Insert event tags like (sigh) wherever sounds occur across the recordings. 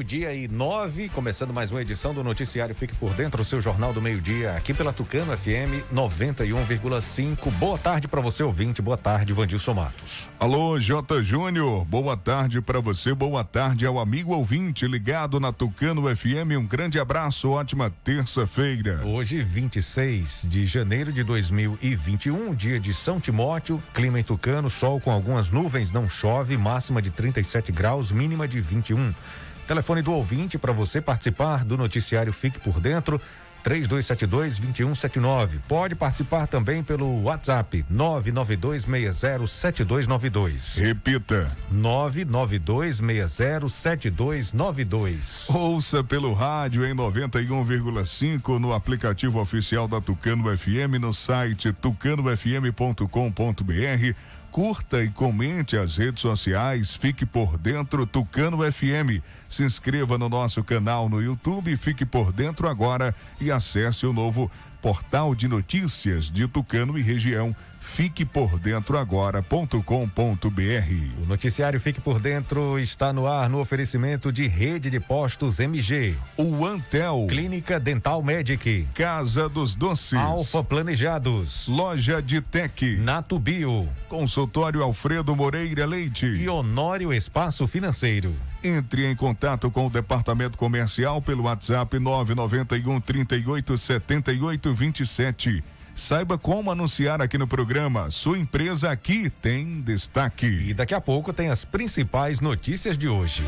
Meio-dia e nove, começando mais uma edição do Noticiário Fique por Dentro, o seu jornal do meio-dia, aqui pela Tucano FM 91,5. Boa tarde para você, ouvinte. Boa tarde, Vandilson Matos. Alô, J. Júnior. Boa tarde para você. Boa tarde ao amigo ouvinte ligado na Tucano FM. Um grande abraço. Ótima terça-feira. Hoje, 26 de janeiro de 2021, dia de São Timóteo. Clima em Tucano, sol com algumas nuvens, não chove. Máxima de 37 graus, mínima de 21. Telefone do ouvinte para você participar do noticiário Fique por Dentro. 3272-2179. Pode participar também pelo WhatsApp 992607292. Repita: 992607292. Ouça pelo rádio em 91,5 no aplicativo oficial da Tucano FM no site tucanofm.com.br curta e comente as redes sociais, fique por dentro Tucano FM. Se inscreva no nosso canal no YouTube, fique por dentro agora e acesse o novo portal de notícias de Tucano e região Fique por dentro agora.com.br. O noticiário Fique por Dentro está no ar no oferecimento de Rede de Postos MG. O Antel. Clínica Dental Medic. Casa dos Doces. Alfa Planejados. Loja de Tec. Nato Bio. Consultório Alfredo Moreira Leite. E Honório Espaço Financeiro. Entre em contato com o departamento comercial pelo WhatsApp 991 38 78 27 Saiba como anunciar aqui no programa. Sua empresa aqui tem destaque. E daqui a pouco tem as principais notícias de hoje.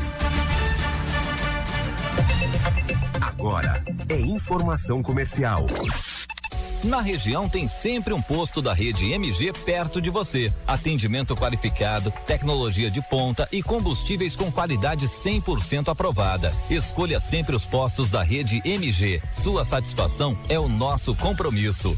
Agora é informação comercial. Na região tem sempre um posto da rede MG perto de você. Atendimento qualificado, tecnologia de ponta e combustíveis com qualidade 100% aprovada. Escolha sempre os postos da rede MG. Sua satisfação é o nosso compromisso.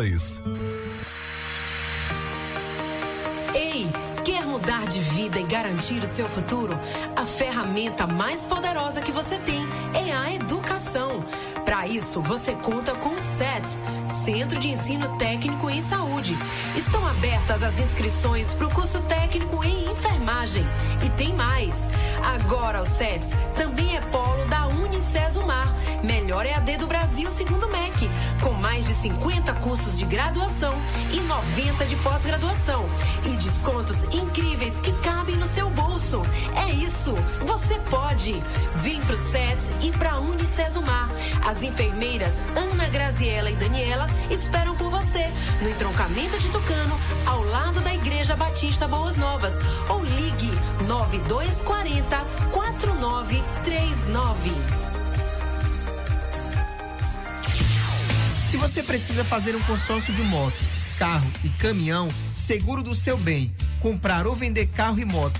Ei, quer mudar de vida e garantir o seu futuro? A ferramenta mais poderosa que você tem é a educação. Para isso, você conta com o SETS, Centro de Ensino Técnico em Saúde. Estão abertas as inscrições para o curso técnico em enfermagem. E tem mais. Agora o SETS também é polo da Unicesumar, melhor EAD do Brasil segundo o MEC, com mais de 50 cursos de graduação e 90 de pós-graduação e descontos incríveis que cabem no seu bolso. É isso, você pode. Vem pro SETS e pra Unicesumar. As enfermeiras Ana Graziela e Daniela esperam por você no entroncamento de Tucano, ao lado da Igreja Batista Boas Novas. Ou ligue 9240 4939. Se você precisa fazer um consórcio de moto, carro e caminhão, seguro do seu bem, comprar ou vender carro e moto,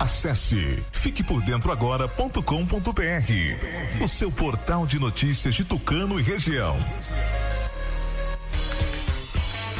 Acesse fiquepordentroagora.com.br, o seu portal de notícias de Tucano e região.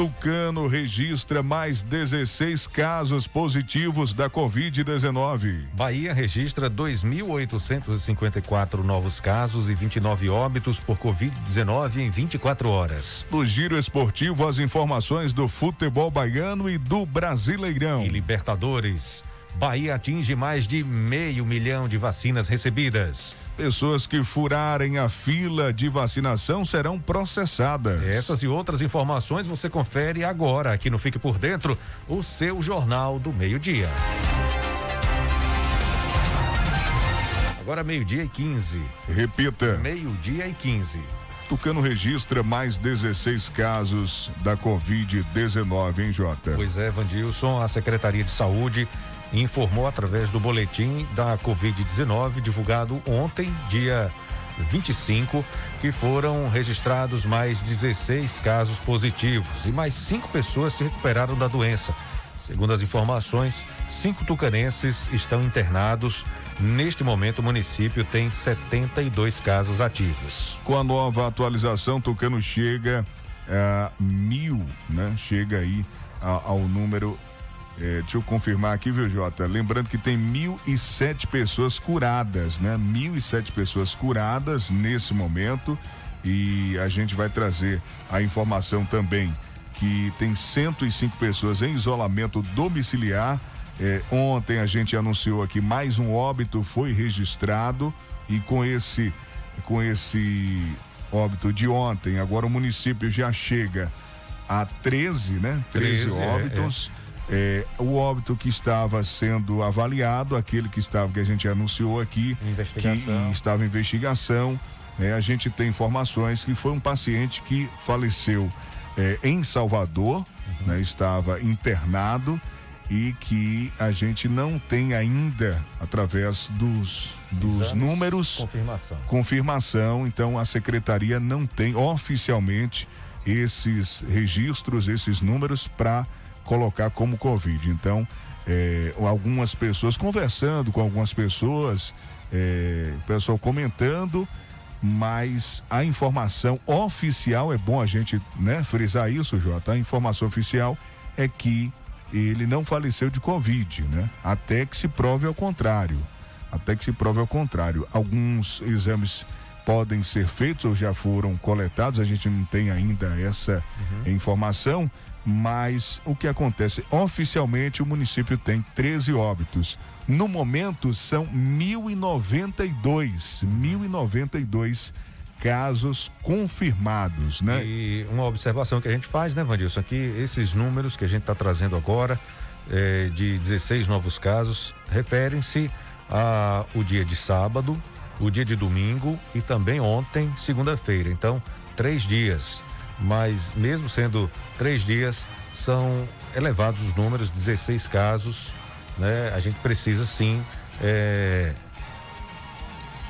Tucano registra mais 16 casos positivos da Covid-19. Bahia registra 2.854 novos casos e 29 óbitos por Covid-19 em 24 horas. No giro esportivo, as informações do futebol baiano e do Brasileirão. E Libertadores. Bahia atinge mais de meio milhão de vacinas recebidas. Pessoas que furarem a fila de vacinação serão processadas. Essas e outras informações você confere agora aqui no Fique por Dentro, o seu Jornal do Meio-Dia. Agora meio-dia e 15. Repita. Meio-dia e 15. Tucano registra mais 16 casos da Covid-19, hein, Jota? Pois é, Vandilson, a Secretaria de Saúde informou através do boletim da Covid-19 divulgado ontem, dia 25, que foram registrados mais 16 casos positivos e mais cinco pessoas se recuperaram da doença. Segundo as informações, cinco tucanenses estão internados. Neste momento, o município tem 72 casos ativos. Com a nova atualização, Tucano chega a mil, né? Chega aí a, ao número é, deixa eu confirmar aqui, viu, Jota? Lembrando que tem mil e sete pessoas curadas, né? Mil e sete pessoas curadas nesse momento. E a gente vai trazer a informação também que tem 105 pessoas em isolamento domiciliar. É, ontem a gente anunciou aqui mais um óbito foi registrado e com esse com esse óbito de ontem, agora o município já chega a 13, né? 13, 13 óbitos. É, é é, o óbito que estava sendo avaliado, aquele que estava que a gente anunciou aqui, que estava em investigação, é, a gente tem informações que foi um paciente que faleceu é, em Salvador, uhum. né, estava internado e que a gente não tem ainda, através dos, dos Exames, números, confirmação. confirmação. Então a secretaria não tem oficialmente esses registros, esses números para colocar como Covid. Então, é, algumas pessoas conversando com algumas pessoas, é, pessoal comentando, mas a informação oficial é bom a gente né, frisar isso, Jota. A informação oficial é que ele não faleceu de Covid, né? Até que se prove ao contrário. Até que se prove ao contrário. Alguns exames podem ser feitos ou já foram coletados, a gente não tem ainda essa uhum. informação, mas o que acontece? Oficialmente o município tem 13 óbitos. No momento são 1092, 1092 casos confirmados, né? E uma observação que a gente faz, né, Vandilson, que esses números que a gente está trazendo agora, é, de 16 novos casos, referem-se ao dia de sábado, o dia de domingo e também ontem, segunda-feira. Então, três dias mas mesmo sendo três dias, são elevados os números, 16 casos, né? A gente precisa sim é,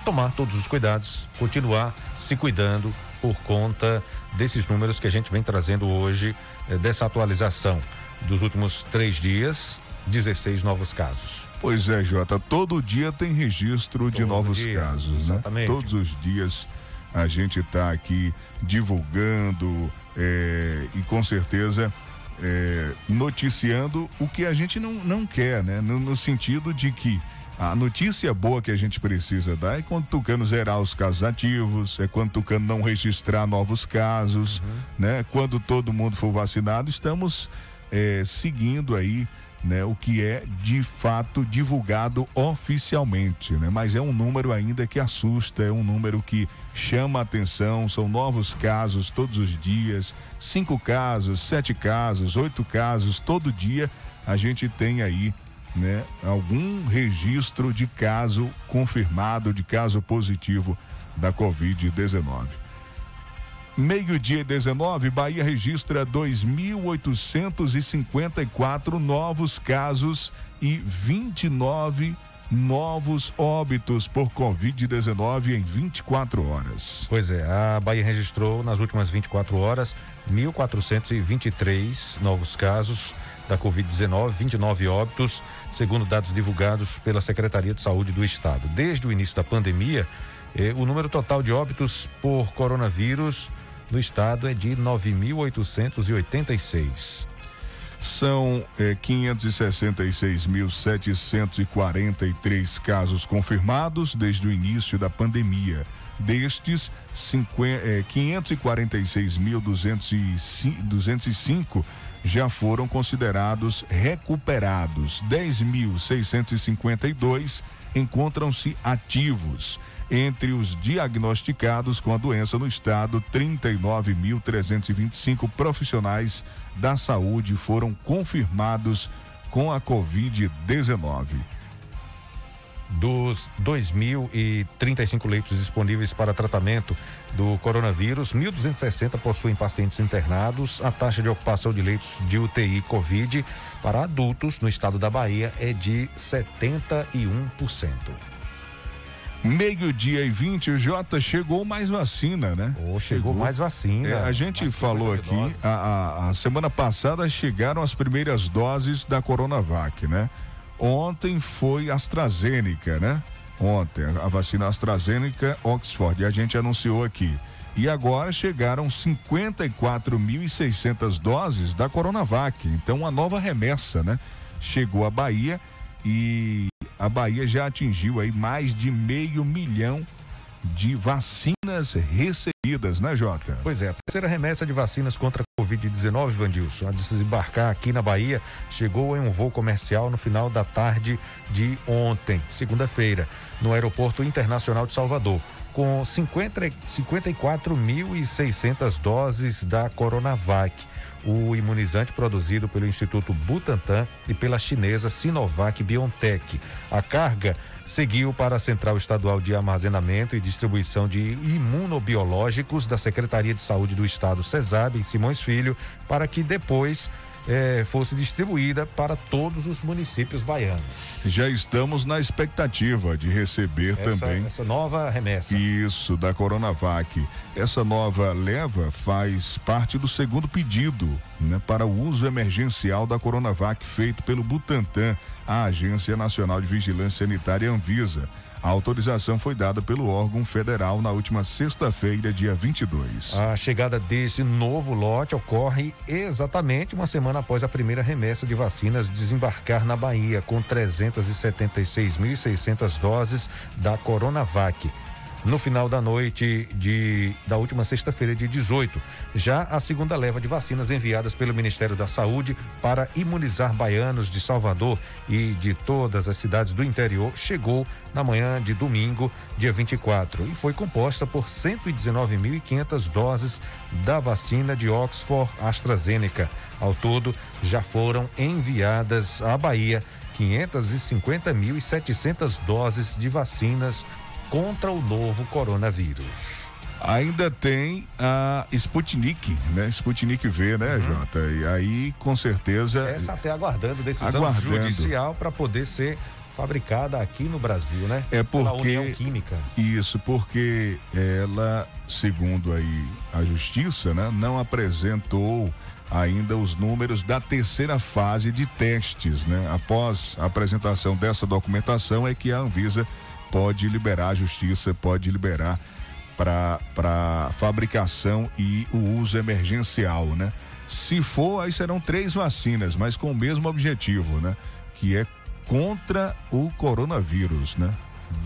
tomar todos os cuidados, continuar se cuidando por conta desses números que a gente vem trazendo hoje, é, dessa atualização dos últimos três dias, 16 novos casos. Pois é, Jota, todo dia tem registro de Todo novos dia, casos, exatamente. né? Todos os dias a gente está aqui divulgando é, e com certeza é, noticiando o que a gente não, não quer, né? No, no sentido de que a notícia boa que a gente precisa dar é quando o Tucano zerar os casos ativos, é quando o Tucano não registrar novos casos, né? Quando todo mundo for vacinado, estamos é, seguindo aí né, o que é de fato divulgado oficialmente, né? Mas é um número ainda que assusta, é um número que chama a atenção, são novos casos todos os dias, cinco casos, sete casos, oito casos, todo dia a gente tem aí, né, algum registro de caso confirmado, de caso positivo da Covid-19. Meio-dia e 19, Bahia registra 2.854 novos casos e 29 novos óbitos por Covid-19 em 24 horas. Pois é, a Bahia registrou nas últimas 24 horas 1.423 novos casos da Covid-19, 29 óbitos, segundo dados divulgados pela Secretaria de Saúde do Estado. Desde o início da pandemia, eh, o número total de óbitos por coronavírus no estado é de 9.886. São eh, 566.743 casos confirmados desde o início da pandemia. Destes, eh, 546.205 já foram considerados recuperados. 10.652 encontram-se ativos. Entre os diagnosticados com a doença no estado, 39.325 profissionais da saúde foram confirmados com a Covid-19. Dos 2.035 leitos disponíveis para tratamento do coronavírus, 1.260 possuem pacientes internados. A taxa de ocupação de leitos de UTI Covid para adultos no estado da Bahia é de 71%. Meio-dia e 20, o Jota chegou mais vacina, né? Oh, chegou, mais vacina. É, a gente falou aqui, a, a, a, semana passada chegaram as primeiras doses da Coronavac, né? Ontem foi AstraZeneca, né? Ontem, a vacina AstraZeneca Oxford, e a gente anunciou aqui. E agora chegaram 54.600 doses da Coronavac. Então, uma nova remessa, né? Chegou à Bahia e a Bahia já atingiu aí mais de meio milhão de vacinas recebidas, né, Jota? Pois é, a terceira remessa de vacinas contra a Covid-19, Vandilson, a desembarcar aqui na Bahia, chegou em um voo comercial no final da tarde de ontem, segunda-feira, no Aeroporto Internacional de Salvador, com 54.600 doses da Coronavac o imunizante produzido pelo Instituto Butantan e pela chinesa Sinovac BioNTech. A carga seguiu para a Central Estadual de Armazenamento e Distribuição de Imunobiológicos da Secretaria de Saúde do Estado, CESAB, em Simões Filho, para que depois eh, fosse distribuída para todos os municípios baianos. Já estamos na expectativa de receber essa, também essa nova remessa. Isso, da Coronavac. Essa nova leva faz parte do segundo pedido né, para o uso emergencial da Coronavac feito pelo Butantan, a Agência Nacional de Vigilância Sanitária Anvisa. A autorização foi dada pelo órgão federal na última sexta-feira, dia 22. A chegada desse novo lote ocorre exatamente uma semana após a primeira remessa de vacinas desembarcar na Bahia, com 376.600 doses da Coronavac. No final da noite de, da última sexta-feira, de 18, já a segunda leva de vacinas enviadas pelo Ministério da Saúde para imunizar baianos de Salvador e de todas as cidades do interior chegou na manhã de domingo, dia 24, e foi composta por 119.500 doses da vacina de Oxford AstraZeneca. Ao todo, já foram enviadas à Bahia 550.700 doses de vacinas contra o novo coronavírus. Ainda tem a Sputnik, né? Sputnik V, né, uhum. Jota? E aí, com certeza. Essa até aguardando decisão aguardando. judicial para poder ser fabricada aqui no Brasil, né? É porque Química. Isso, porque ela, segundo aí a justiça, né, não apresentou ainda os números da terceira fase de testes, né? Após a apresentação dessa documentação é que a Anvisa pode liberar, a justiça pode liberar para fabricação e o uso emergencial, né? Se for, aí serão três vacinas, mas com o mesmo objetivo, né? Que é contra o coronavírus, né?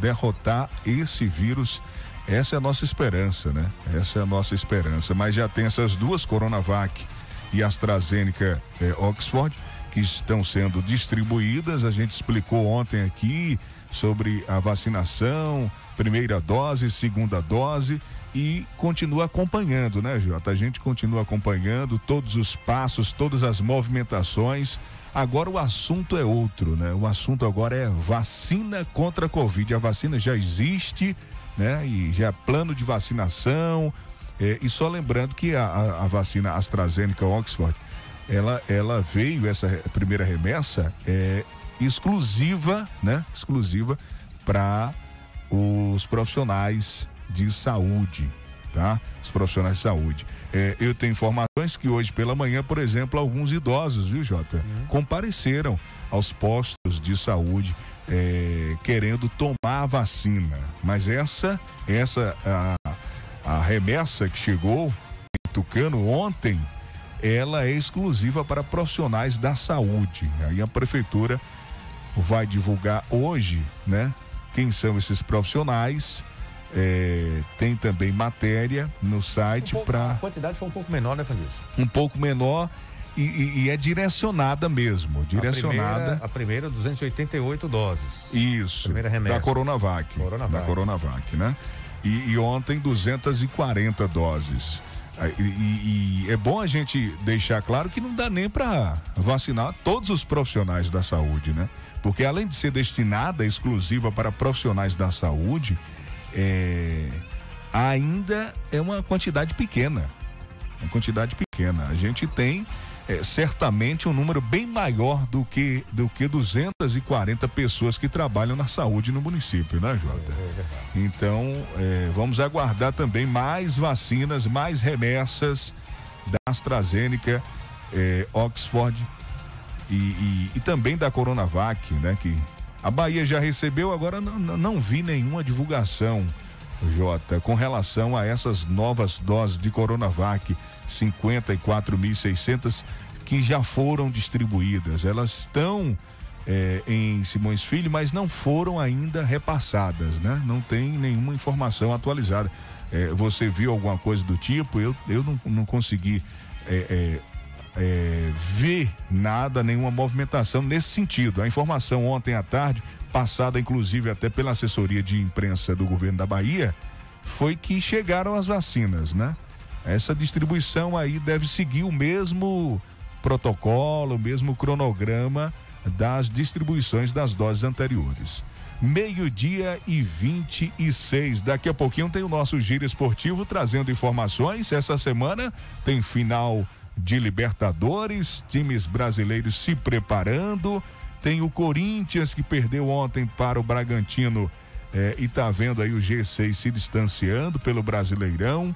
Derrotar esse vírus, essa é a nossa esperança, né? Essa é a nossa esperança. Mas já tem essas duas Coronavac e AstraZeneca eh, Oxford que estão sendo distribuídas. A gente explicou ontem aqui sobre a vacinação, primeira dose, segunda dose e continua acompanhando, né, Jota? A gente continua acompanhando todos os passos, todas as movimentações. Agora o assunto é outro, né? O assunto agora é vacina contra a Covid. A vacina já existe, né? E já é plano de vacinação. É, e só lembrando que a, a, a, vacina AstraZeneca Oxford, ela, ela veio, essa primeira remessa, é, exclusiva, né? Exclusiva para os profissionais de saúde, tá? Os profissionais de saúde. É, eu tenho informações que hoje pela manhã, por exemplo, alguns idosos, viu, Jota, uhum. compareceram aos postos de saúde é, querendo tomar a vacina. Mas essa, essa a, a remessa que chegou em Tucano ontem, ela é exclusiva para profissionais da saúde. Aí a prefeitura vai divulgar hoje, né? Quem são esses profissionais? É, tem também matéria no site um para. A quantidade foi um pouco menor, né, Fabrício? Um pouco menor e, e, e, é direcionada mesmo. Direcionada. A primeira, a primeira 288 doses. Isso. Primeira remessa. Da Coronavac. Coronavac. Da Coronavac, né? E, e ontem 240 doses. E, é bom a gente deixar claro que não dá nem para vacinar todos os profissionais da saúde, né? Porque além de ser destinada exclusiva para profissionais da saúde, é, ainda é uma quantidade pequena. Uma quantidade pequena. A gente tem é, certamente um número bem maior do que do que 240 pessoas que trabalham na saúde no município, né, Jota? É, é então, é, vamos aguardar também mais vacinas, mais remessas da AstraZeneca, é, Oxford e, e, e, também da Coronavac, né? Que a Bahia já recebeu, agora não, não vi nenhuma divulgação, Jota, com relação a essas novas doses de Coronavac 54.600 que já foram distribuídas. Elas estão é, em Simões Filho, mas não foram ainda repassadas, né? Não tem nenhuma informação atualizada. É, você viu alguma coisa do tipo? Eu, eu não, não consegui é, ver nada, nenhuma movimentação nesse sentido. A informação ontem à tarde, passada inclusive até pela assessoria de imprensa do governo da Bahia, foi que chegaram as vacinas, né? Essa distribuição aí deve seguir o mesmo protocolo, o mesmo cronograma das distribuições das doses anteriores. Meio-dia e 26. Daqui a pouquinho tem o nosso giro esportivo trazendo informações. Essa semana tem final de Libertadores, times brasileiros se preparando. Tem o Corinthians que perdeu ontem para o Bragantino eh, e tá vendo aí o G6 se distanciando pelo Brasileirão.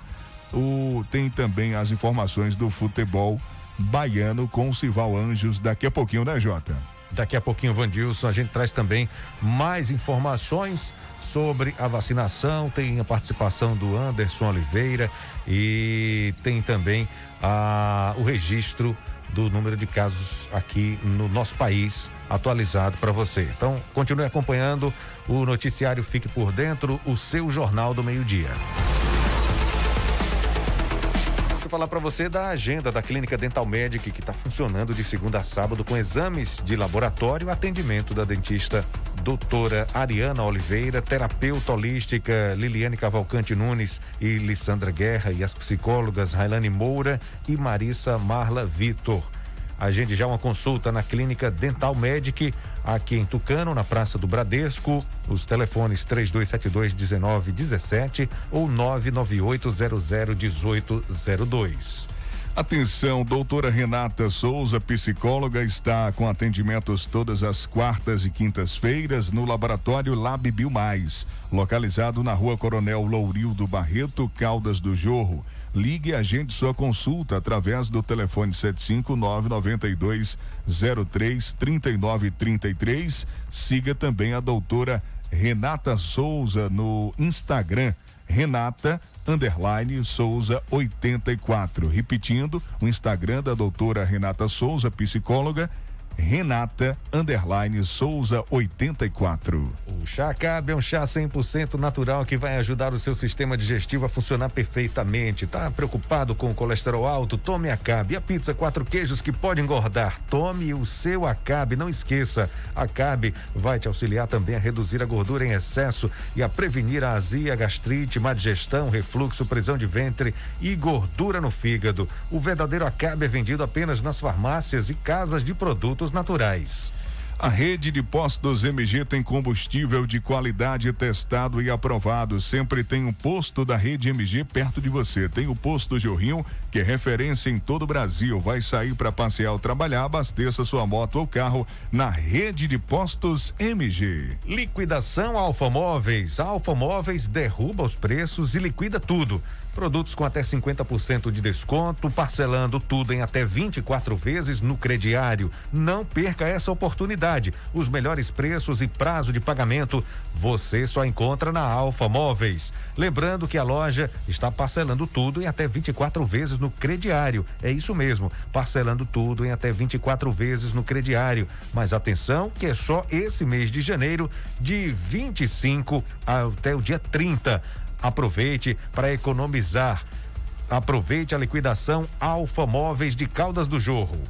O, tem também as informações do futebol baiano com o Sival Anjos daqui a pouquinho, né, Jota? Daqui a pouquinho, Vandilson, a gente traz também mais informações sobre a vacinação. Tem a participação do Anderson Oliveira e tem também a, o registro do número de casos aqui no nosso país atualizado para você. Então, continue acompanhando o noticiário Fique por Dentro, o seu Jornal do Meio-Dia eu falar para você da agenda da Clínica Dental Medic, que está funcionando de segunda a sábado com exames de laboratório, atendimento da dentista doutora Ariana Oliveira, terapeuta holística Liliane Cavalcante Nunes e Lissandra Guerra e as psicólogas Railane Moura e Marissa Marla Vitor. Agende já uma consulta na Clínica Dental Medic, aqui em Tucano, na Praça do Bradesco. Os telefones 3272-1917 ou 998001802. Atenção, doutora Renata Souza, psicóloga, está com atendimentos todas as quartas e quintas-feiras no laboratório Lab Bio Mais, localizado na rua Coronel Lourildo Barreto, Caldas do Jorro. Ligue e agende sua consulta através do telefone 75992 03 3933. Siga também a doutora Renata Souza no Instagram. Renata underline Souza 84. Repetindo, o Instagram da doutora Renata Souza, psicóloga, Renata Underline Souza 84. O chá Cabe é um chá 100% natural que vai ajudar o seu sistema digestivo a funcionar perfeitamente. Tá preocupado com o colesterol alto? Tome Acabe. A pizza quatro queijos que pode engordar. Tome o seu Acabe. Não esqueça, Acabe vai te auxiliar também a reduzir a gordura em excesso e a prevenir a azia, gastrite, má digestão, refluxo, prisão de ventre e gordura no fígado. O verdadeiro Acabe é vendido apenas nas farmácias e casas de produtos naturais. A rede de postos MG tem combustível de qualidade testado e aprovado. Sempre tem um posto da rede MG perto de você. Tem o posto Jorrinho, que é referência em todo o Brasil. Vai sair para passear ou trabalhar, abasteça sua moto ou carro na rede de postos MG. Liquidação Alfa Móveis. Alfa Móveis derruba os preços e liquida tudo. Produtos com até 50% de desconto, parcelando tudo em até 24 vezes no crediário. Não perca essa oportunidade. Os melhores preços e prazo de pagamento você só encontra na Alfa Móveis. Lembrando que a loja está parcelando tudo em até 24 vezes no crediário. É isso mesmo, parcelando tudo em até 24 vezes no crediário. Mas atenção, que é só esse mês de janeiro, de 25 até o dia 30. Aproveite para economizar. Aproveite a liquidação Alfa Móveis de Caldas do Jorro.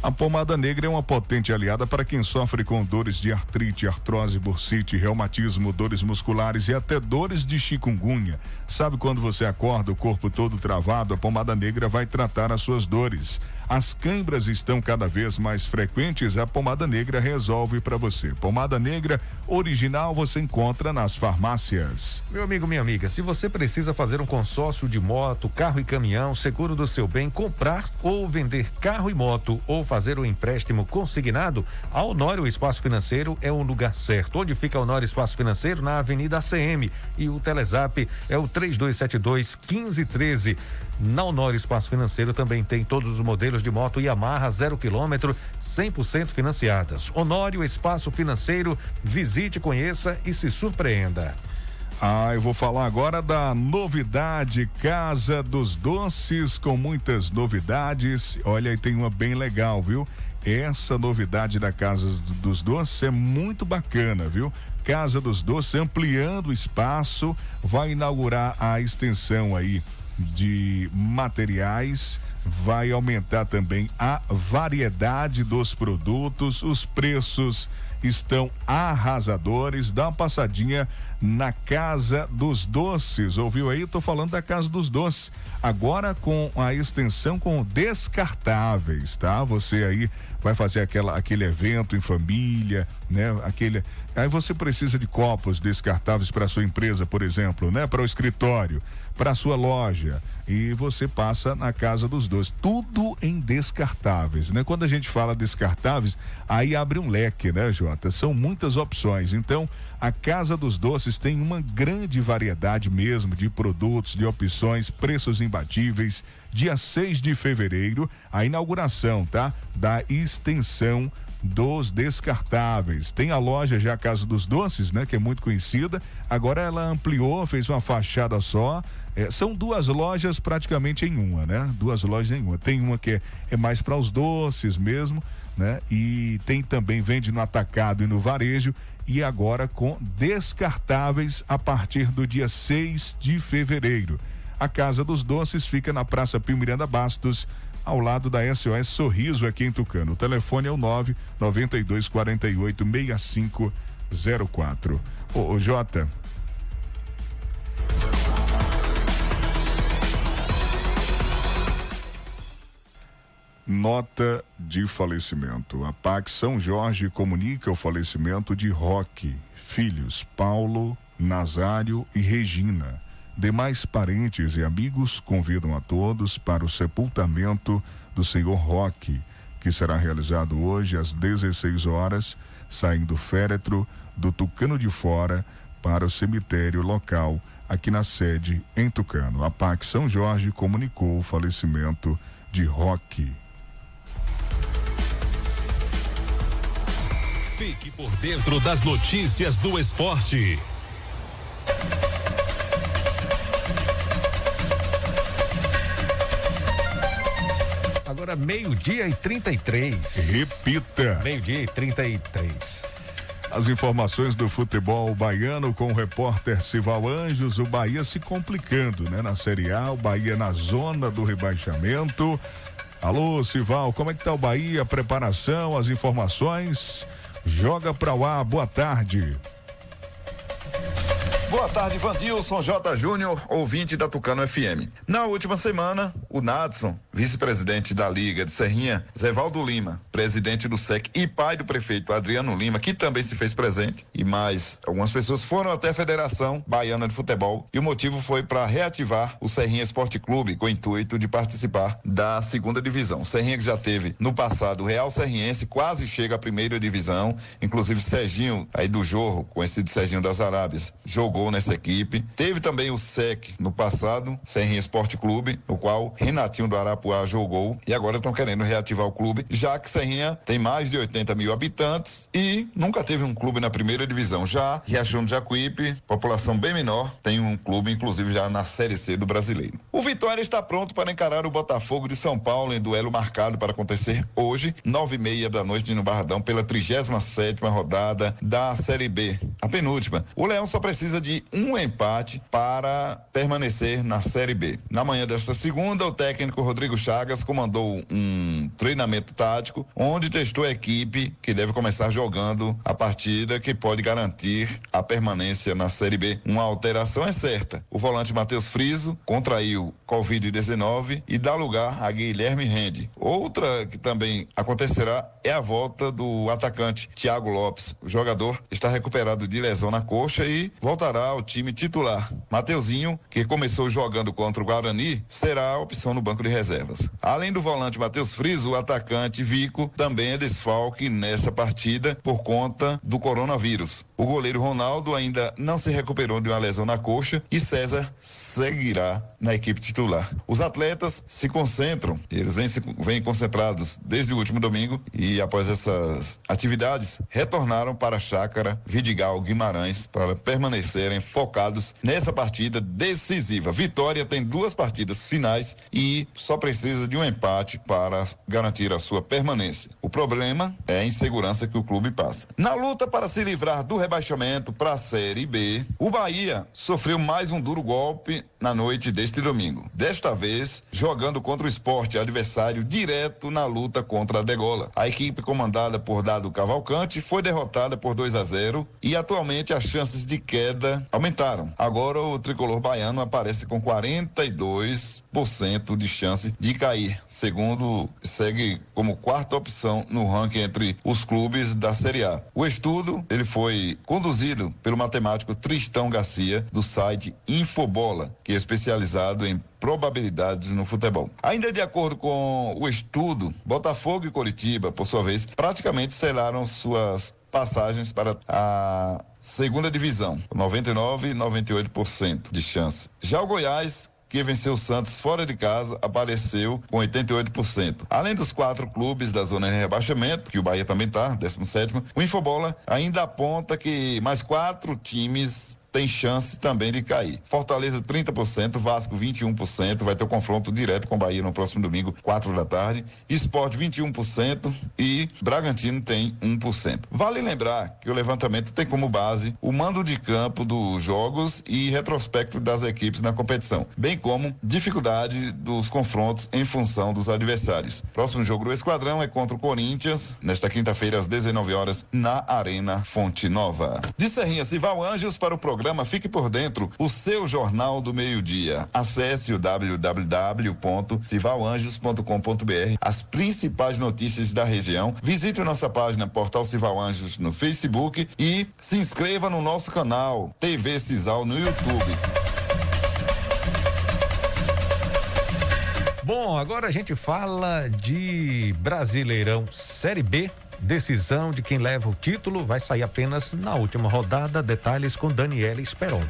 A pomada negra é uma potente aliada para quem sofre com dores de artrite, artrose, bursite, reumatismo, dores musculares e até dores de chikungunya. Sabe quando você acorda o corpo todo travado? A pomada negra vai tratar as suas dores. As câimbras estão cada vez mais frequentes, a pomada negra resolve para você. Pomada negra original você encontra nas farmácias. Meu amigo, minha amiga, se você precisa fazer um consórcio de moto, carro e caminhão, seguro do seu bem, comprar ou vender carro e moto ou fazer um empréstimo consignado, a Honório Espaço Financeiro é o lugar certo. Onde fica a Honório Espaço Financeiro? Na Avenida ACM. E o Telezap é o 3272 1513. Na Honório Espaço Financeiro também tem todos os modelos de moto Yamaha zero quilômetro, 100% financiadas. Honório Espaço Financeiro, visite, conheça e se surpreenda. Ah, eu vou falar agora da novidade Casa dos Doces, com muitas novidades. Olha, aí tem uma bem legal, viu? Essa novidade da Casa dos Doces é muito bacana, viu? Casa dos Doces ampliando o espaço, vai inaugurar a extensão aí de materiais, vai aumentar também a variedade dos produtos, os preços estão arrasadores. Dá uma passadinha na Casa dos Doces. Ouviu aí? Tô falando da Casa dos Doces. Agora com a extensão com descartáveis, tá? Você aí vai fazer aquela, aquele evento em família, né? Aquele, aí você precisa de copos descartáveis para sua empresa, por exemplo, né? Para o escritório para sua loja e você passa na casa dos dois. Tudo em descartáveis, né? Quando a gente fala descartáveis, aí abre um leque, né, Jota? São muitas opções. Então, a Casa dos Doces tem uma grande variedade mesmo de produtos, de opções, preços imbatíveis. Dia 6 de fevereiro, a inauguração, tá? Da extensão dos descartáveis. Tem a loja já Casa dos Doces, né, que é muito conhecida. Agora ela ampliou, fez uma fachada só. É, são duas lojas praticamente em uma, né? Duas lojas em uma. Tem uma que é, é mais para os doces mesmo, né? E tem também vende no atacado e no varejo e agora com descartáveis a partir do dia 6 de fevereiro. A Casa dos Doces fica na Praça Pio Miranda Bastos, ao lado da SOS Sorriso aqui em Tucano. O telefone é o 9 92 48 6504. Ô, ô Jota. Nota de falecimento. A PAC São Jorge comunica o falecimento de Roque, filhos Paulo, Nazário e Regina Demais parentes e amigos convidam a todos para o sepultamento do senhor Roque, que será realizado hoje às 16 horas, saindo do féretro do Tucano de Fora para o cemitério local, aqui na sede em Tucano. A PAC São Jorge comunicou o falecimento de Roque. Fique por dentro das notícias do esporte. Agora meio-dia e 33. Repita. Meio-dia e 33. As informações do futebol baiano com o repórter Sival Anjos, o Bahia se complicando, né? Na Série A, o Bahia na zona do rebaixamento. Alô, Sival, como é que tá o Bahia? Preparação, as informações? Joga pra lá, boa tarde. Boa tarde, Vandilson J. Júnior, ouvinte da Tucano FM. Na última semana, o Nadson, vice-presidente da Liga de Serrinha, Zevaldo Lima, presidente do SEC e pai do prefeito Adriano Lima, que também se fez presente, e mais algumas pessoas foram até a Federação Baiana de Futebol, e o motivo foi para reativar o Serrinha Esporte Clube, com o intuito de participar da segunda divisão. Serrinha que já teve no passado o Real Serriense, quase chega à primeira divisão, inclusive Serginho, aí do Jorro, conhecido Serginho das Arábias, jogou nessa equipe. Teve também o SEC no passado, Serrinha Esporte Clube, no qual Renatinho do Arapuá jogou. E agora estão querendo reativar o clube, já que Serrinha tem mais de 80 mil habitantes e nunca teve um clube na primeira divisão. Já Riachão de Jacuípe, população bem menor, tem um clube, inclusive, já na Série C do brasileiro. O Vitória está pronto para encarar o Botafogo de São Paulo em duelo marcado para acontecer hoje, nove e meia da noite no Barradão, pela 37 sétima rodada da Série B, a penúltima. O Leão só precisa de de um empate para permanecer na Série B. Na manhã desta segunda, o técnico Rodrigo Chagas comandou um treinamento tático onde testou a equipe que deve começar jogando a partida que pode garantir a permanência na Série B. Uma alteração é certa. O volante Matheus Friso contraiu Covid-19 e dá lugar a Guilherme Rende. Outra que também acontecerá é a volta do atacante Thiago Lopes. O jogador está recuperado de lesão na coxa e voltará voltará ao time titular. Mateuzinho, que começou jogando contra o Guarani, será a opção no banco de reservas. Além do volante Matheus Friso, o atacante Vico também é desfalque nessa partida por conta do coronavírus. O goleiro Ronaldo ainda não se recuperou de uma lesão na coxa e César seguirá na equipe titular. Os atletas se concentram, eles vêm, se, vêm concentrados desde o último domingo e após essas atividades retornaram para a chácara Vidigal Guimarães para permanecer serem focados nessa partida decisiva. Vitória tem duas partidas finais e só precisa de um empate para garantir a sua permanência. O problema é a insegurança que o clube passa. Na luta para se livrar do rebaixamento para a Série B, o Bahia sofreu mais um duro golpe na noite deste domingo. Desta vez, jogando contra o esporte, adversário direto na luta contra a Degola. A equipe comandada por Dado Cavalcante foi derrotada por 2 a 0 e atualmente as chances de queda aumentaram. Agora o tricolor baiano aparece com 42% de chance de cair, segundo segue como quarta opção no ranking entre os clubes da Série A. O estudo ele foi conduzido pelo matemático Tristão Garcia do site Infobola, que é especializado em probabilidades no futebol. Ainda de acordo com o estudo, Botafogo e Coritiba, por sua vez, praticamente selaram suas passagens para a segunda divisão, 99 e 98% de chance. Já o Goiás que venceu o Santos fora de casa, apareceu com 88%. Além dos quatro clubes da zona de rebaixamento, que o Bahia também está, 17, o Infobola ainda aponta que mais quatro times tem chance também de cair. Fortaleza 30%, Vasco 21%, vai ter o um confronto direto com o Bahia no próximo domingo, 4 da tarde. Esporte 21% e Bragantino tem 1%. Vale lembrar que o levantamento tem como base o mando de campo dos jogos e retrospecto das equipes na competição, bem como dificuldade dos confrontos em função dos adversários. Próximo jogo do Esquadrão é contra o Corinthians, nesta quinta-feira às 19 horas na Arena Fonte Nova. De Serrinha Cival Anjos para o programa programa Fique por Dentro, o seu jornal do meio-dia. Acesse o www.civalanjos.com.br, as principais notícias da região. Visite nossa página Portal Cival Anjos no Facebook e se inscreva no nosso canal TV Cisal no YouTube. Bom, agora a gente fala de Brasileirão Série B Decisão de quem leva o título vai sair apenas na última rodada. Detalhes com Daniela Esperon.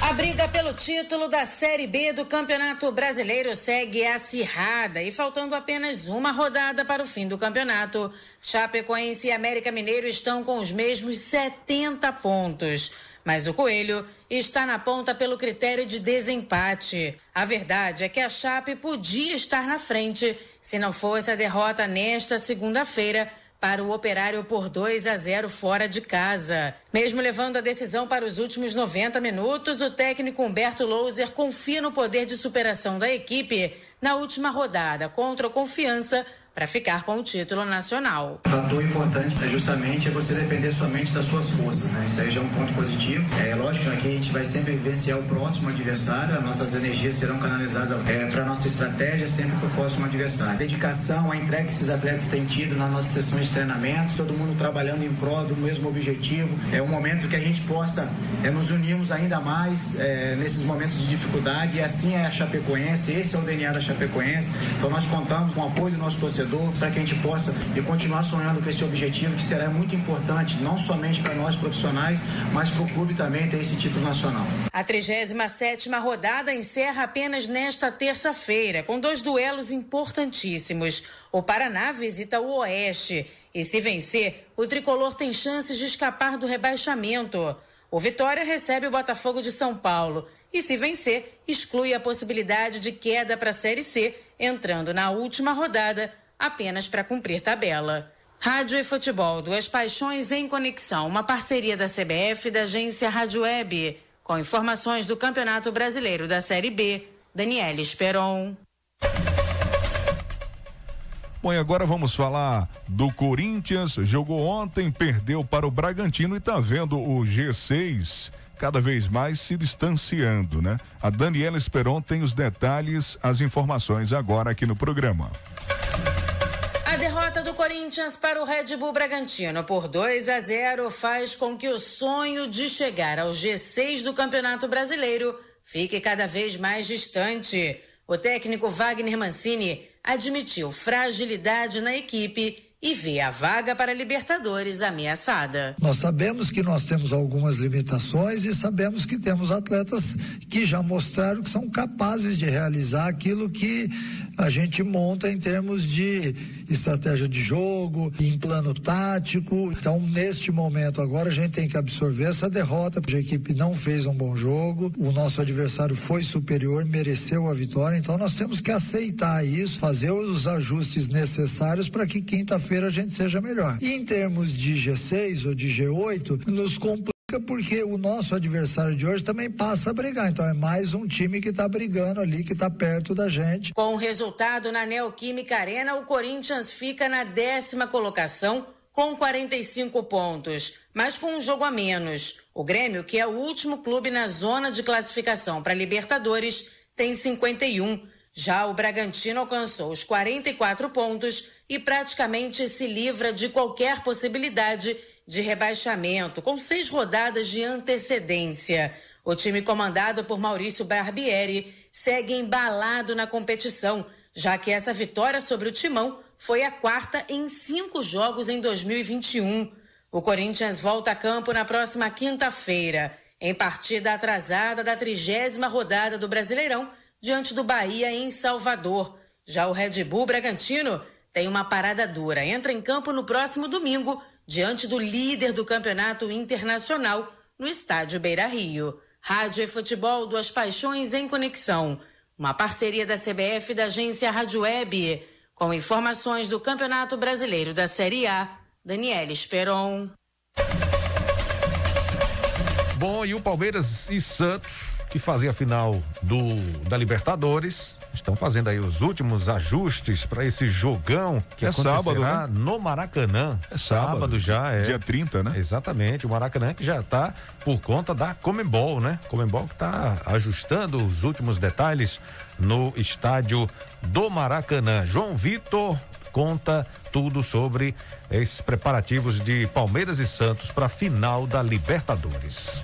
A briga pelo título da Série B do Campeonato Brasileiro segue acirrada e faltando apenas uma rodada para o fim do campeonato, Chapecoense e América Mineiro estão com os mesmos 70 pontos. Mas o Coelho está na ponta pelo critério de desempate. A verdade é que a Chape podia estar na frente se não fosse a derrota nesta segunda-feira para o Operário por 2 a 0 fora de casa. Mesmo levando a decisão para os últimos 90 minutos, o técnico Humberto Louser confia no poder de superação da equipe na última rodada contra o Confiança para ficar com o título nacional. O fator importante é justamente você depender somente das suas forças, né? Isso aí já é um ponto positivo. É lógico né, que a gente vai sempre vivenciar o próximo adversário, as nossas energias serão canalizadas é, para nossa estratégia sempre para o próximo adversário. A dedicação, a entrega que esses atletas têm tido nas nossas sessões de treinamentos, todo mundo trabalhando em prol do mesmo objetivo. É um momento que a gente possa é, nos unirmos ainda mais é, nesses momentos de dificuldade e assim é a Chapecoense, esse é o DNA da Chapecoense. Então nós contamos com o apoio do nosso torcedor torcedor, para que a gente possa e continuar sonhando com esse objetivo que será muito importante, não somente para nós profissionais, mas para o clube também ter esse título nacional. A 37 rodada encerra apenas nesta terça-feira, com dois duelos importantíssimos. O Paraná visita o Oeste e, se vencer, o tricolor tem chances de escapar do rebaixamento. O Vitória recebe o Botafogo de São Paulo e, se vencer, exclui a possibilidade de queda para a Série C, entrando na última rodada apenas para cumprir tabela. Rádio e Futebol, duas paixões em conexão, uma parceria da CBF e da agência Rádio Web. Com informações do Campeonato Brasileiro da Série B, Daniela Esperon. Bom, e agora vamos falar do Corinthians. Jogou ontem, perdeu para o Bragantino e está vendo o G6 cada vez mais se distanciando, né? A Daniela Esperon tem os detalhes, as informações agora aqui no programa. Derrota do Corinthians para o Red Bull Bragantino por 2 a 0 faz com que o sonho de chegar ao G6 do Campeonato Brasileiro fique cada vez mais distante. O técnico Wagner Mancini admitiu fragilidade na equipe e vê a vaga para Libertadores ameaçada. Nós sabemos que nós temos algumas limitações e sabemos que temos atletas que já mostraram que são capazes de realizar aquilo que a gente monta em termos de estratégia de jogo, em plano tático. Então, neste momento agora, a gente tem que absorver essa derrota, porque a equipe não fez um bom jogo, o nosso adversário foi superior, mereceu a vitória. Então, nós temos que aceitar isso, fazer os ajustes necessários para que quinta-feira a gente seja melhor. E em termos de G6 ou de G8, nos porque o nosso adversário de hoje também passa a brigar. Então é mais um time que está brigando ali, que está perto da gente. Com o resultado na Neoquímica Arena, o Corinthians fica na décima colocação com 45 pontos, mas com um jogo a menos. O Grêmio, que é o último clube na zona de classificação para Libertadores, tem 51. Já o Bragantino alcançou os 44 pontos e praticamente se livra de qualquer possibilidade de rebaixamento, com seis rodadas de antecedência. O time comandado por Maurício Barbieri segue embalado na competição, já que essa vitória sobre o Timão foi a quarta em cinco jogos em 2021. O Corinthians volta a campo na próxima quinta-feira, em partida atrasada da trigésima rodada do Brasileirão, diante do Bahia em Salvador. Já o Red Bull Bragantino tem uma parada dura. Entra em campo no próximo domingo diante do líder do campeonato internacional no estádio Beira Rio. Rádio e futebol, duas paixões em conexão. Uma parceria da CBF e da agência Rádio Web. Com informações do Campeonato Brasileiro da Série A, Daniela Esperon. Bom, e o Palmeiras e Santos que fazem a final do da Libertadores. Estão fazendo aí os últimos ajustes para esse jogão que é sábado, né? no Maracanã. É sábado, sábado já é. Dia 30, né? Exatamente, o Maracanã que já está por conta da Comembol, né? Comembol que está ajustando os últimos detalhes no estádio do Maracanã. João Vitor conta tudo sobre esses preparativos de Palmeiras e Santos para a final da Libertadores.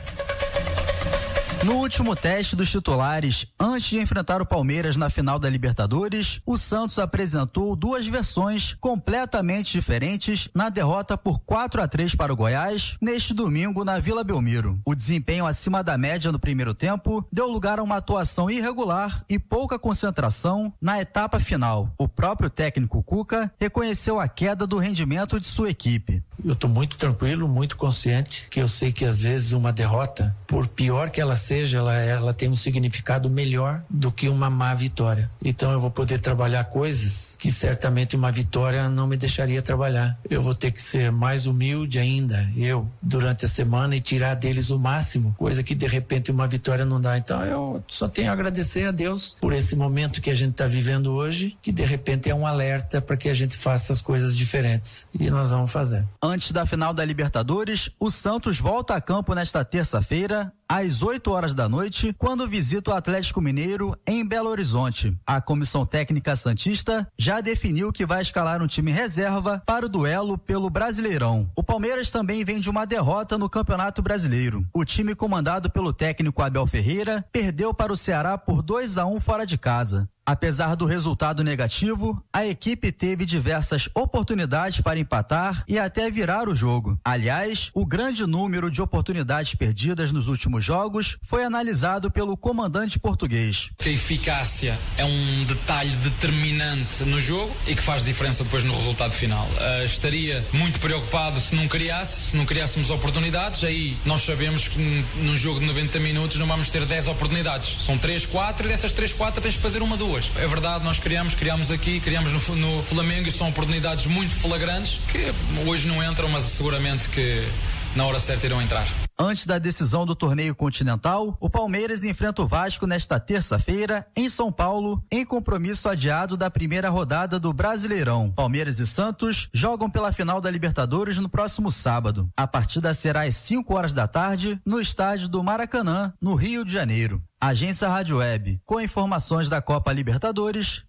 No último teste dos titulares, antes de enfrentar o Palmeiras na final da Libertadores, o Santos apresentou duas versões completamente diferentes na derrota por 4 a 3 para o Goiás neste domingo na Vila Belmiro. O desempenho acima da média no primeiro tempo deu lugar a uma atuação irregular e pouca concentração na etapa final. O próprio técnico Cuca reconheceu a queda do rendimento de sua equipe. Eu estou muito tranquilo, muito consciente que eu sei que às vezes uma derrota, por pior que ela seja, ela, ela tem um significado melhor do que uma má vitória. Então eu vou poder trabalhar coisas que certamente uma vitória não me deixaria trabalhar. Eu vou ter que ser mais humilde ainda, eu, durante a semana e tirar deles o máximo, coisa que de repente uma vitória não dá. Então eu só tenho a agradecer a Deus por esse momento que a gente está vivendo hoje, que de repente é um alerta para que a gente faça as coisas diferentes. E nós vamos fazer. Antes da final da Libertadores, o Santos volta a campo nesta terça-feira, às 8 horas da noite, quando visita o Atlético Mineiro em Belo Horizonte. A comissão técnica Santista já definiu que vai escalar um time reserva para o duelo pelo Brasileirão. O Palmeiras também vem de uma derrota no Campeonato Brasileiro. O time comandado pelo técnico Abel Ferreira perdeu para o Ceará por 2 a 1 fora de casa. Apesar do resultado negativo, a equipe teve diversas oportunidades para empatar e até virar o jogo. Aliás, o grande número de oportunidades perdidas nos últimos jogos foi analisado pelo comandante português. A eficácia é um detalhe determinante no jogo e que faz diferença depois no resultado final. Uh, estaria muito preocupado se não criasse, se não criássemos oportunidades, aí nós sabemos que num jogo de 90 minutos não vamos ter 10 oportunidades. São 3, 4 e dessas 3, 4 tens de fazer uma, duas. É verdade, nós criamos, criamos aqui, criamos no, no Flamengo e são oportunidades muito flagrantes que hoje não entram, mas seguramente que na hora certa irão entrar. Antes da decisão do torneio continental, o Palmeiras enfrenta o Vasco nesta terça-feira, em São Paulo, em compromisso adiado da primeira rodada do Brasileirão. Palmeiras e Santos jogam pela final da Libertadores no próximo sábado. A partida será às 5 horas da tarde, no estádio do Maracanã, no Rio de Janeiro. Agência Rádio Web, com informações da Copa Libertadores,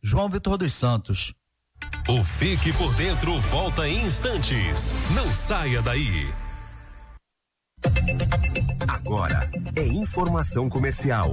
João Vitor dos Santos. O Fique por Dentro volta em instantes. Não saia daí. Agora é informação comercial.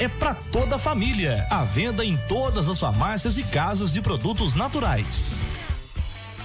É para toda a família. A venda em todas as farmácias e casas de produtos naturais.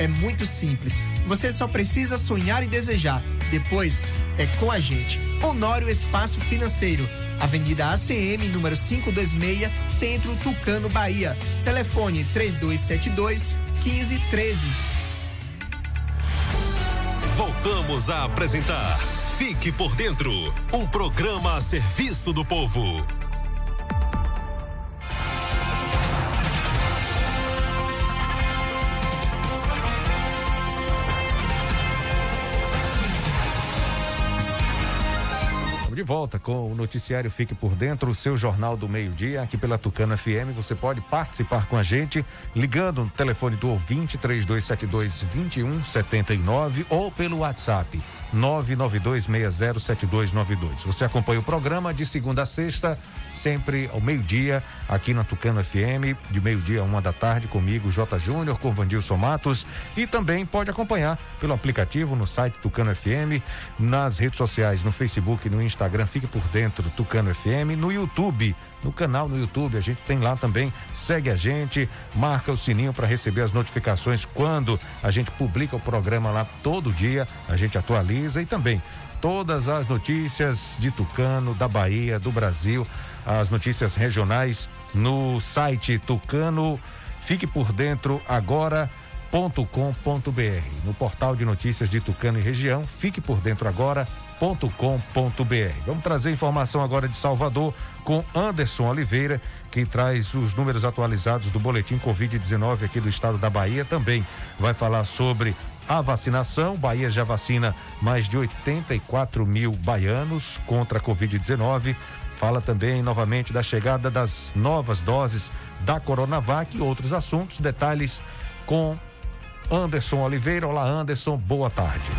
é muito simples. Você só precisa sonhar e desejar. Depois é com a gente. Honório Espaço Financeiro Avenida ACM, número 526, Centro Tucano, Bahia. Telefone 3272 1513. Voltamos a apresentar Fique por Dentro um programa a serviço do povo. De volta com o noticiário Fique por Dentro, o seu jornal do meio-dia, aqui pela Tucana FM. Você pode participar com a gente ligando no telefone do ouvinte 3272 2179 ou pelo WhatsApp 992607292. Você acompanha o programa de segunda a sexta, sempre ao meio-dia, aqui na Tucano FM, de meio-dia a uma da tarde, comigo, J. Júnior, com Vandilson Matos. E também pode acompanhar pelo aplicativo no site Tucano FM, nas redes sociais, no Facebook, no Instagram, fique por dentro Tucano FM, no YouTube no canal no YouTube. A gente tem lá também. Segue a gente, marca o sininho para receber as notificações quando a gente publica o programa lá todo dia. A gente atualiza e também todas as notícias de Tucano, da Bahia, do Brasil, as notícias regionais no site Tucano. Fique por dentro agora. .com.br no portal de notícias de Tucano e região. Fique por dentro agora com.br. Vamos trazer informação agora de Salvador com Anderson Oliveira, que traz os números atualizados do boletim Covid-19 aqui do estado da Bahia. Também vai falar sobre a vacinação. Bahia já vacina mais de 84 mil baianos contra a Covid-19. Fala também novamente da chegada das novas doses da Coronavac e outros assuntos. Detalhes com Anderson Oliveira. Olá, Anderson, boa tarde.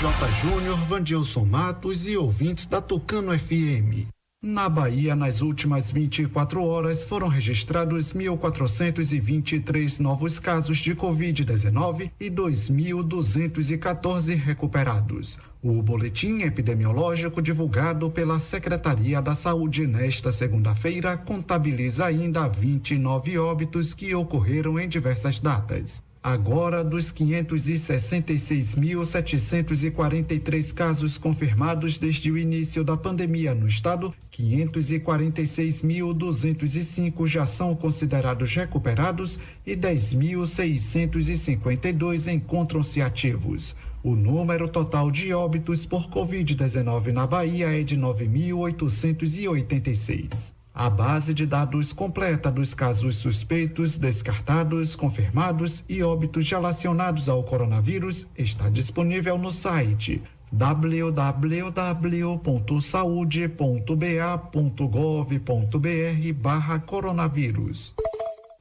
Boa tarde. Júnior, Vandilson Matos e ouvintes da Tucano FM. Na Bahia, nas últimas 24 horas, foram registrados 1.423 novos casos de Covid-19 e 2.214 recuperados. O boletim epidemiológico divulgado pela Secretaria da Saúde nesta segunda-feira contabiliza ainda 29 óbitos que ocorreram em diversas datas. Agora, dos 566.743 casos confirmados desde o início da pandemia no estado, 546.205 já são considerados recuperados e 10.652 encontram-se ativos. O número total de óbitos por Covid-19 na Bahia é de 9.886. A base de dados completa dos casos suspeitos, descartados, confirmados e óbitos relacionados ao coronavírus está disponível no site www.saude.ba.gov.br/barra coronavírus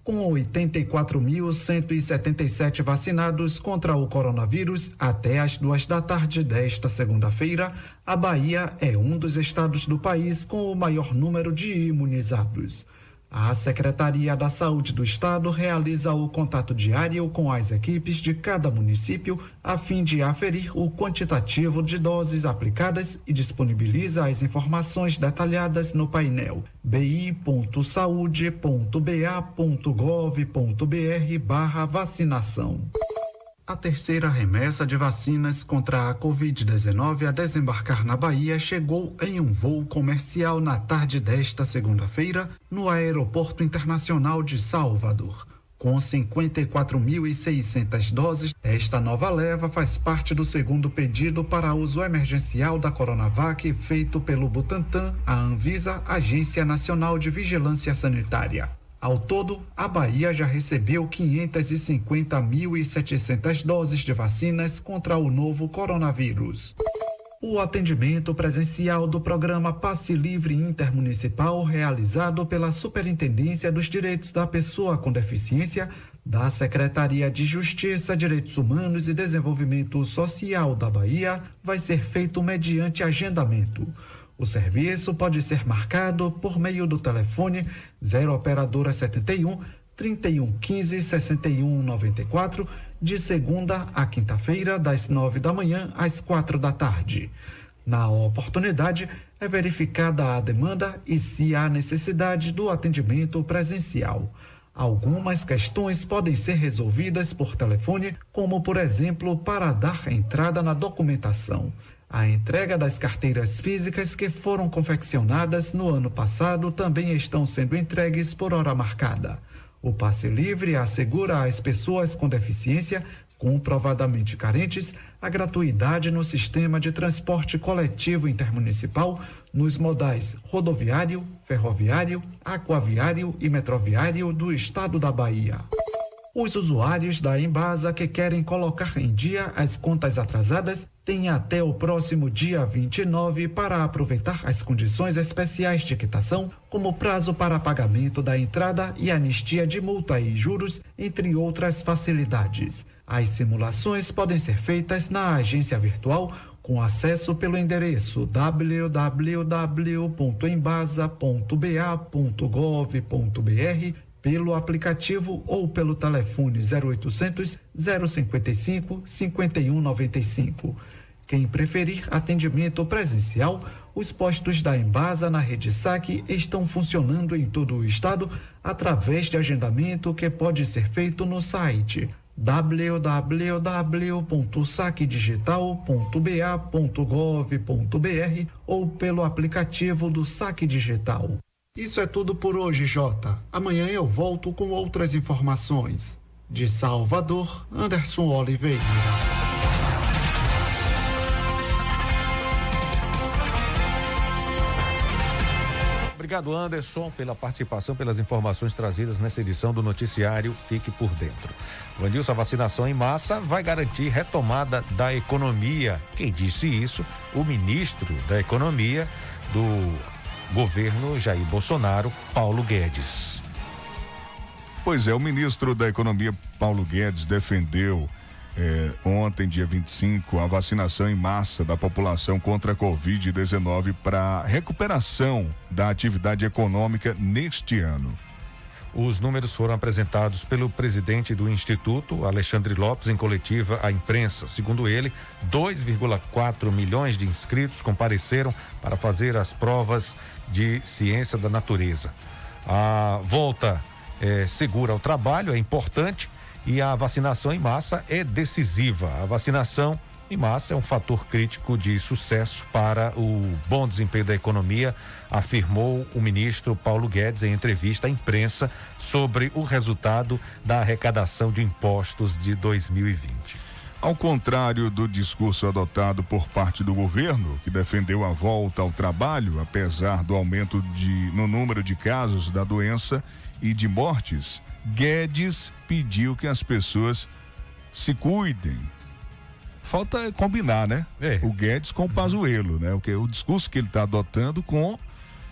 com 84.177 vacinados contra o coronavírus até as duas da tarde desta segunda-feira, a Bahia é um dos estados do país com o maior número de imunizados. A Secretaria da Saúde do Estado realiza o contato diário com as equipes de cada município a fim de aferir o quantitativo de doses aplicadas e disponibiliza as informações detalhadas no painel bi.saude.ba.gov.br/barra vacinação. A terceira remessa de vacinas contra a Covid-19 a desembarcar na Bahia chegou em um voo comercial na tarde desta segunda-feira no Aeroporto Internacional de Salvador. com 54.600 doses. Esta nova leva faz parte do segundo pedido para uso emergencial da Coronavac feito pelo Butantan, a Anvisa, Agência Nacional de Vigilância Sanitária. Ao todo, a Bahia já recebeu 550.700 doses de vacinas contra o novo coronavírus. O atendimento presencial do programa Passe Livre Intermunicipal, realizado pela Superintendência dos Direitos da Pessoa com Deficiência, da Secretaria de Justiça, Direitos Humanos e Desenvolvimento Social da Bahia, vai ser feito mediante agendamento. O serviço pode ser marcado por meio do telefone 0 Operadora 71 3115 6194 de segunda a quinta-feira, das nove da manhã às quatro da tarde. Na oportunidade, é verificada a demanda e se há necessidade do atendimento presencial. Algumas questões podem ser resolvidas por telefone, como, por exemplo, para dar entrada na documentação. A entrega das carteiras físicas que foram confeccionadas no ano passado também estão sendo entregues por hora marcada. O passe livre assegura às pessoas com deficiência comprovadamente carentes a gratuidade no sistema de transporte coletivo intermunicipal nos modais rodoviário, ferroviário, aquaviário e metroviário do estado da Bahia. Os usuários da Embasa que querem colocar em dia as contas atrasadas têm até o próximo dia 29 para aproveitar as condições especiais de quitação, como prazo para pagamento da entrada e anistia de multa e juros, entre outras facilidades. As simulações podem ser feitas na agência virtual com acesso pelo endereço www.embasa.ba.gov.br pelo aplicativo ou pelo telefone 0800 055 5195. Quem preferir atendimento presencial, os postos da Embasa na rede SAC estão funcionando em todo o estado através de agendamento que pode ser feito no site www.sacdigital.ba.gov.br ou pelo aplicativo do Saque Digital. Isso é tudo por hoje, Jota. Amanhã eu volto com outras informações. De Salvador, Anderson Oliveira. Obrigado, Anderson, pela participação, pelas informações trazidas nessa edição do noticiário Fique por Dentro. Vandilson, a vacinação em massa vai garantir retomada da economia. Quem disse isso? O ministro da Economia do governo Jair Bolsonaro, Paulo Guedes. Pois é, o ministro da Economia, Paulo Guedes, defendeu eh, ontem, dia 25, a vacinação em massa da população contra a Covid-19 para recuperação da atividade econômica neste ano. Os números foram apresentados pelo presidente do Instituto, Alexandre Lopes, em coletiva à imprensa. Segundo ele, 2,4 milhões de inscritos compareceram para fazer as provas de ciência da natureza. A volta é, segura ao trabalho é importante e a vacinação em massa é decisiva. A vacinação em massa é um fator crítico de sucesso para o bom desempenho da economia, afirmou o ministro Paulo Guedes em entrevista à imprensa sobre o resultado da arrecadação de impostos de 2020. Ao contrário do discurso adotado por parte do governo, que defendeu a volta ao trabalho, apesar do aumento de, no número de casos da doença e de mortes, Guedes pediu que as pessoas se cuidem. Falta combinar, né? É. O Guedes com o Pazuello, né? O, que, o discurso que ele está adotando com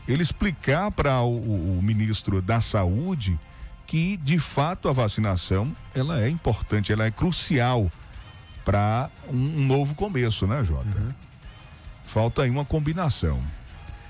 ele explicar para o, o ministro da Saúde que de fato a vacinação ela é importante, ela é crucial para um, um, novo começo, né, Jota? Uhum. Falta aí uma combinação.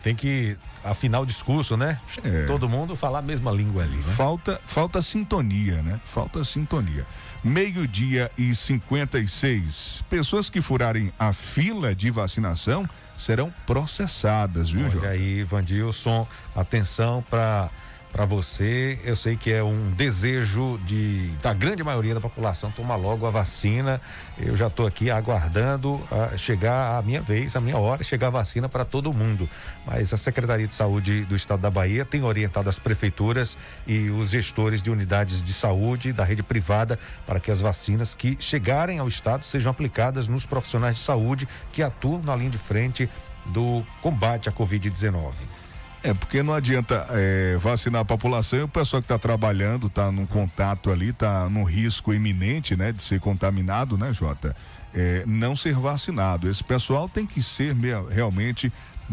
Tem que afinar o discurso, né? É. Todo mundo falar a mesma língua ali, né? Falta, falta sintonia, né? Falta sintonia. Meio-dia e 56. Pessoas que furarem a fila de vacinação serão processadas, viu, Olha Jota? aí, Vandilson, atenção para para você. Eu sei que é um desejo de da grande maioria da população tomar logo a vacina. Eu já estou aqui aguardando a chegar a minha vez, a minha hora, chegar a vacina para todo mundo. Mas a Secretaria de Saúde do Estado da Bahia tem orientado as prefeituras e os gestores de unidades de saúde da rede privada para que as vacinas que chegarem ao estado sejam aplicadas nos profissionais de saúde que atuam na linha de frente do combate à Covid-19. É, porque não adianta é, vacinar a população e o pessoal que está trabalhando, está num contato ali, está num risco iminente, né, de ser contaminado, né, Jota? É, não ser vacinado. Esse pessoal tem que ser realmente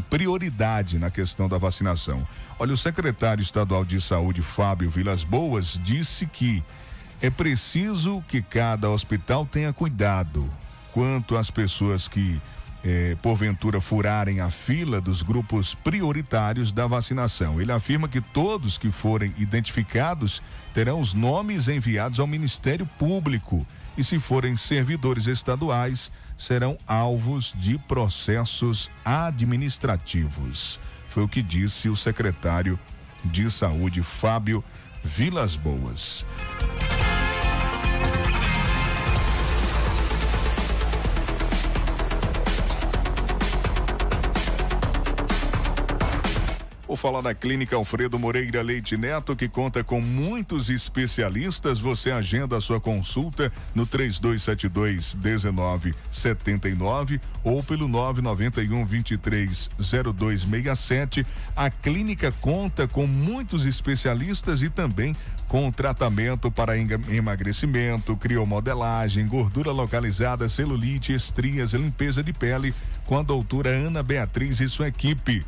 prioridade na questão da vacinação. Olha, o secretário estadual de saúde, Fábio Vilas Boas, disse que é preciso que cada hospital tenha cuidado quanto às pessoas que eh, porventura furarem a fila dos grupos prioritários da vacinação. Ele afirma que todos que forem identificados terão os nomes enviados ao Ministério Público e, se forem servidores estaduais, serão alvos de processos administrativos. Foi o que disse o secretário de Saúde, Fábio Vilas Boas. Vou falar da Clínica Alfredo Moreira Leite Neto, que conta com muitos especialistas. Você agenda a sua consulta no 3272 1979 ou pelo 991 23 0267. A clínica conta com muitos especialistas e também com tratamento para emagrecimento, criomodelagem, gordura localizada, celulite, estrias, limpeza de pele, com a doutora Ana Beatriz e sua equipe.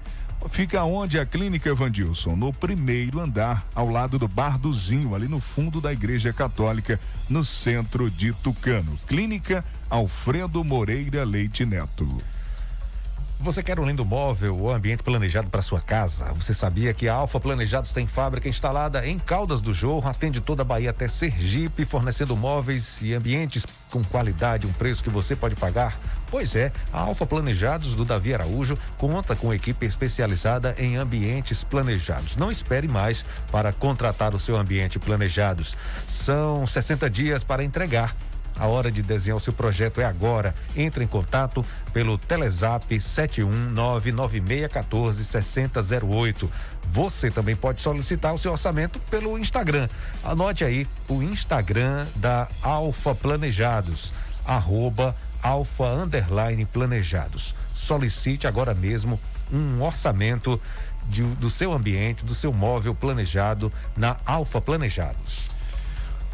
Fica onde a Clínica Evandilson? No primeiro andar, ao lado do Bar do Zinho, ali no fundo da Igreja Católica, no centro de Tucano. Clínica Alfredo Moreira Leite Neto. Você quer um lindo móvel ou ambiente planejado para sua casa? Você sabia que a Alfa Planejados tem fábrica instalada em Caldas do Jorro, atende toda a Bahia até Sergipe, fornecendo móveis e ambientes com qualidade, um preço que você pode pagar? Pois é, a Alfa Planejados do Davi Araújo conta com equipe especializada em ambientes planejados. Não espere mais para contratar o seu ambiente planejados. São 60 dias para entregar. A hora de desenhar o seu projeto é agora. Entre em contato pelo Telezap 71996146008. Você também pode solicitar o seu orçamento pelo Instagram. Anote aí o Instagram da Alfa Planejados, arroba alfa underline planejados. Solicite agora mesmo um orçamento de, do seu ambiente, do seu móvel planejado na Alfa Planejados.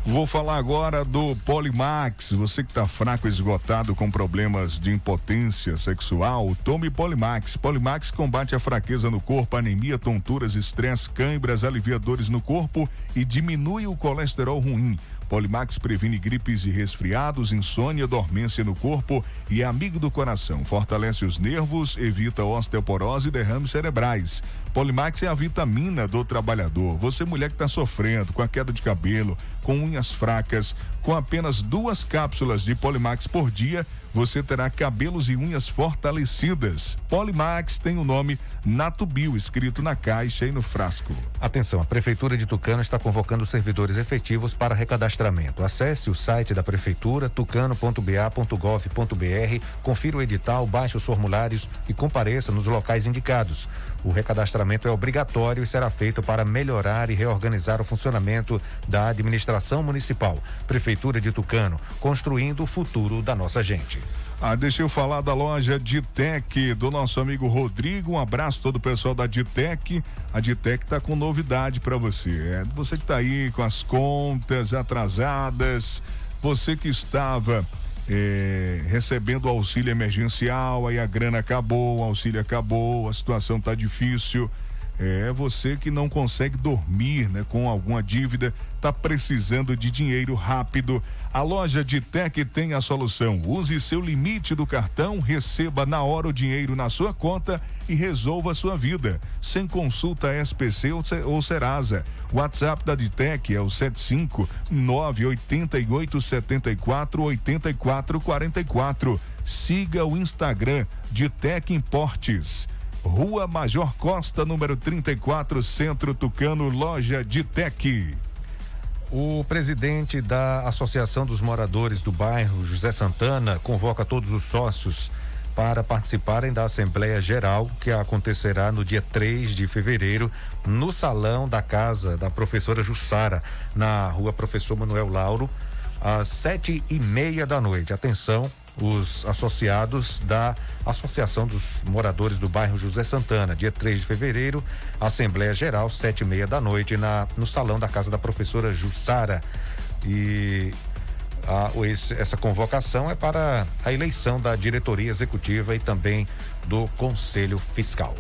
Vou falar agora do Polimax. Você que está fraco, esgotado com problemas de impotência sexual, tome Polimax. Polimax combate a fraqueza no corpo, anemia, tonturas, estresse, câimbras, alivia dores no corpo e diminui o colesterol ruim. Polimax previne gripes e resfriados, insônia, dormência no corpo e é amigo do coração. Fortalece os nervos, evita osteoporose e derrames cerebrais. Polimax é a vitamina do trabalhador. Você, mulher que está sofrendo com a queda de cabelo, com unhas fracas, com apenas duas cápsulas de Polimax por dia, você terá cabelos e unhas fortalecidas. Polimax tem o nome Natubio escrito na caixa e no frasco. Atenção, a Prefeitura de Tucano está convocando servidores efetivos para recadastramento. Acesse o site da Prefeitura, tucano.ba.gov.br, confira o edital, baixe os formulários e compareça nos locais indicados. O recadastramento é obrigatório e será feito para melhorar e reorganizar o funcionamento da administração municipal. Prefeitura de Tucano, construindo o futuro da nossa gente. Ah, deixa eu falar da loja Ditec, do nosso amigo Rodrigo. Um abraço todo o pessoal da Ditec. A Ditec tá com novidade para você. É, você que tá aí com as contas atrasadas, você que estava é, recebendo auxílio emergencial, aí a grana acabou, o auxílio acabou, a situação tá difícil. É você que não consegue dormir, né, com alguma dívida, tá precisando de dinheiro rápido. A loja de Tec tem a solução. Use seu limite do cartão, receba na hora o dinheiro na sua conta e resolva a sua vida. Sem consulta SPC ou Serasa. WhatsApp da Ditec é o 75 988 74 84 44. Siga o Instagram de Tec Importes. Rua Major Costa, número 34, Centro Tucano, loja de Tec. O presidente da Associação dos Moradores do Bairro, José Santana, convoca todos os sócios para participarem da Assembleia Geral, que acontecerá no dia 3 de fevereiro, no salão da casa da professora Jussara, na rua Professor Manuel Lauro, às sete e meia da noite. Atenção, os associados da Associação dos Moradores do Bairro José Santana, dia 3 de fevereiro, Assembleia Geral, sete e meia da noite, na, no salão da casa da professora Jussara. E a, esse, essa convocação é para a eleição da diretoria executiva e também do Conselho Fiscal.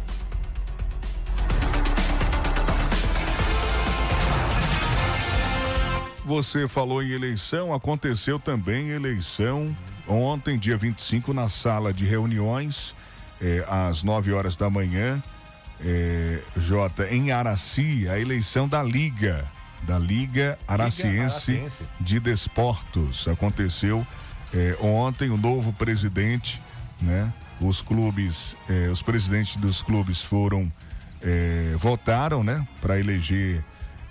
Você falou em eleição, aconteceu também eleição ontem, dia 25, na sala de reuniões, eh, às 9 horas da manhã. Eh, Jota, em Araci, a eleição da Liga, da Liga Araciense, Liga Araciense. de Desportos. Aconteceu eh, ontem, o novo presidente, né? Os clubes, eh, os presidentes dos clubes foram, eh, votaram, né? Para eleger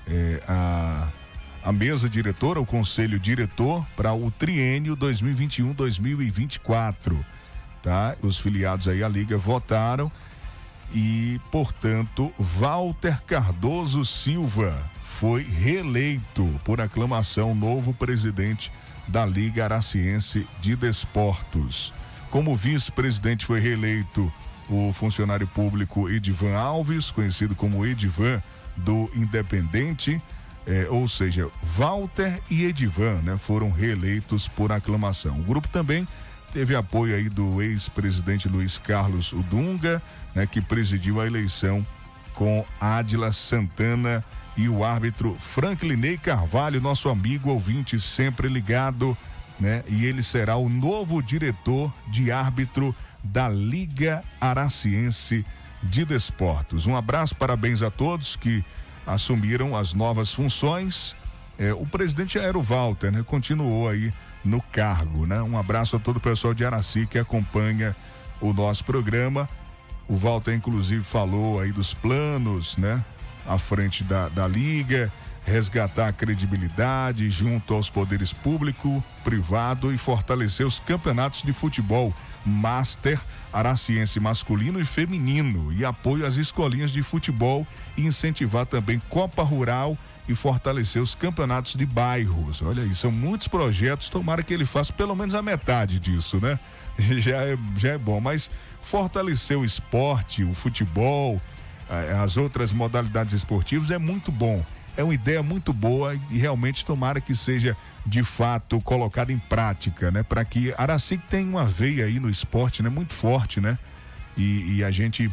eh, a a mesa diretora, o conselho diretor para o triênio 2021-2024, tá? Os filiados aí à liga votaram e, portanto, Walter Cardoso Silva foi reeleito por aclamação novo presidente da Liga Araciense de Desportos. Como vice-presidente foi reeleito o funcionário público Edivan Alves, conhecido como Edivan do Independente é, ou seja, Walter e Edivan, né, foram reeleitos por aclamação. O grupo também teve apoio aí do ex-presidente Luiz Carlos Udunga, né, que presidiu a eleição com Adila Santana e o árbitro Franklinei Carvalho, nosso amigo ouvinte sempre ligado, né? E ele será o novo diretor de árbitro da Liga Araciense de Desportos. Um abraço, parabéns a todos que assumiram as novas funções. É, o presidente Aero Walter, né, continuou aí no cargo, né? Um abraço a todo o pessoal de Araci que acompanha o nosso programa. O Walter, inclusive, falou aí dos planos, né? À frente da, da Liga, resgatar a credibilidade junto aos poderes público, privado e fortalecer os campeonatos de futebol Master Araciense masculino e feminino e apoio às escolinhas de futebol e incentivar também Copa Rural e fortalecer os campeonatos de bairros. Olha aí, são muitos projetos, tomara que ele faça pelo menos a metade disso, né? (laughs) Já é, já é bom, mas fortalecer o esporte, o futebol, eh, as outras modalidades esportivas é muito bom é uma ideia muito boa e realmente tomara que seja de fato colocada em prática, né? Para que Araci tem uma veia aí no esporte, né? Muito forte, né? E, e a gente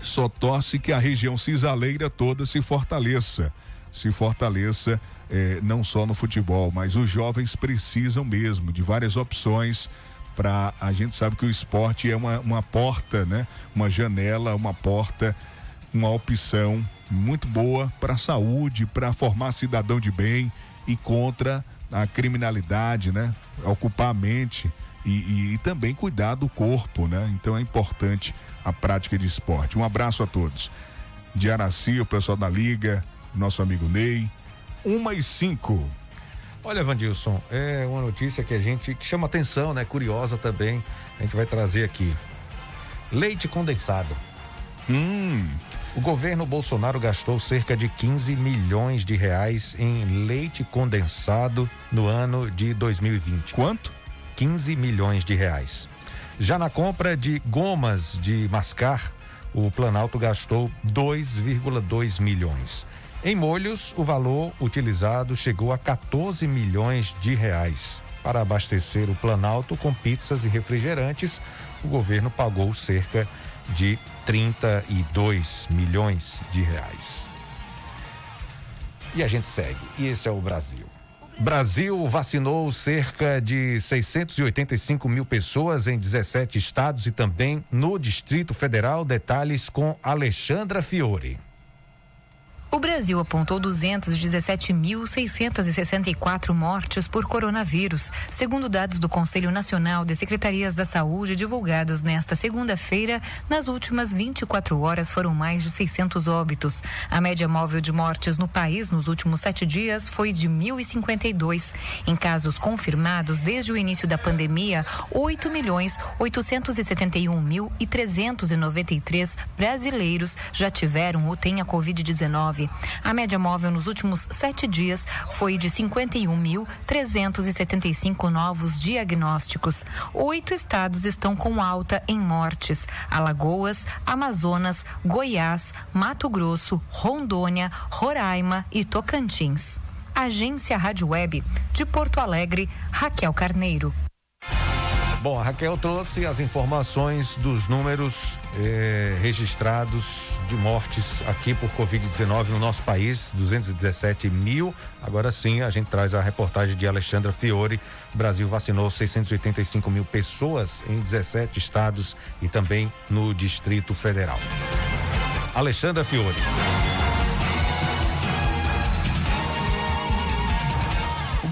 só torce que a região cisaleira toda se fortaleça, se fortaleça eh, não só no futebol, mas os jovens precisam mesmo de várias opções para a gente sabe que o esporte é uma, uma porta, né? Uma janela, uma porta, uma opção muito boa para a saúde, para formar cidadão de bem e contra a criminalidade, né? Ocupar a mente e, e, e, também cuidar do corpo, né? Então é importante a prática de esporte. Um abraço a todos. De Araci, o pessoal da Liga, nosso amigo Ney. Uma e cinco. Olha, Vandilson, é uma notícia que a gente que chama atenção, né? Curiosa também. A gente vai trazer aqui. Leite condensado. Hum, o governo Bolsonaro gastou cerca de 15 milhões de reais em leite condensado no ano de 2020. Quanto? 15 milhões de reais. Já na compra de gomas de mascar, o Planalto gastou 2,2 milhões. Em molhos, o valor utilizado chegou a 14 milhões de reais. Para abastecer o Planalto com pizzas e refrigerantes, o governo pagou cerca de 32 milhões de reais. E a gente segue. E esse é o Brasil. Brasil vacinou cerca de 685 mil pessoas em 17 estados e também no Distrito Federal. Detalhes com Alexandra Fiore. O Brasil apontou 217.664 mortes por coronavírus, segundo dados do Conselho Nacional de Secretarias da Saúde divulgados nesta segunda-feira. Nas últimas 24 horas foram mais de 600 óbitos. A média móvel de mortes no país nos últimos sete dias foi de 1.052. Em casos confirmados desde o início da pandemia, 8 milhões 871 mil e 393 brasileiros já tiveram ou têm a Covid-19. A média móvel nos últimos sete dias foi de 51.375 novos diagnósticos. Oito estados estão com alta em mortes: Alagoas, Amazonas, Goiás, Mato Grosso, Rondônia, Roraima e Tocantins. Agência Rádio Web de Porto Alegre, Raquel Carneiro. Bom, a Raquel trouxe as informações dos números eh, registrados de mortes aqui por Covid-19 no nosso país, 217 mil. Agora sim, a gente traz a reportagem de Alexandra Fiore. O Brasil vacinou 685 mil pessoas em 17 estados e também no Distrito Federal. Alexandra Fiore.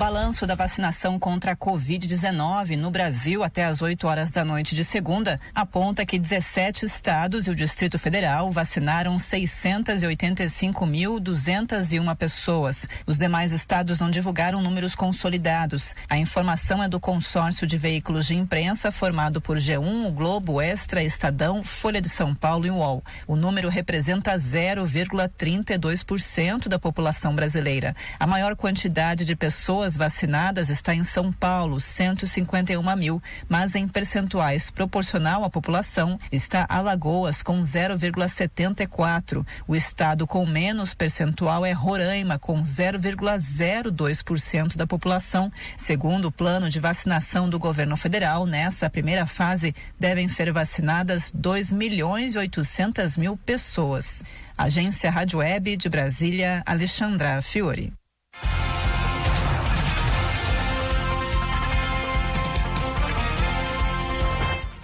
Balanço da vacinação contra a Covid-19 no Brasil até às 8 horas da noite de segunda aponta que 17 estados e o Distrito Federal vacinaram 685.201 pessoas. Os demais estados não divulgaram números consolidados. A informação é do consórcio de veículos de imprensa formado por G1, o Globo, Extra, Estadão, Folha de São Paulo e UOL. O número representa 0,32% da população brasileira. A maior quantidade de pessoas pessoas vacinadas está em São Paulo, 151 mil, mas em percentuais proporcional à população está Alagoas com 0,74. O estado com menos percentual é Roraima, com 0,02% da população. Segundo o plano de vacinação do governo federal, nessa primeira fase devem ser vacinadas 2 milhões e 800 mil pessoas. Agência Rádio Web de Brasília, Alexandra Fiore.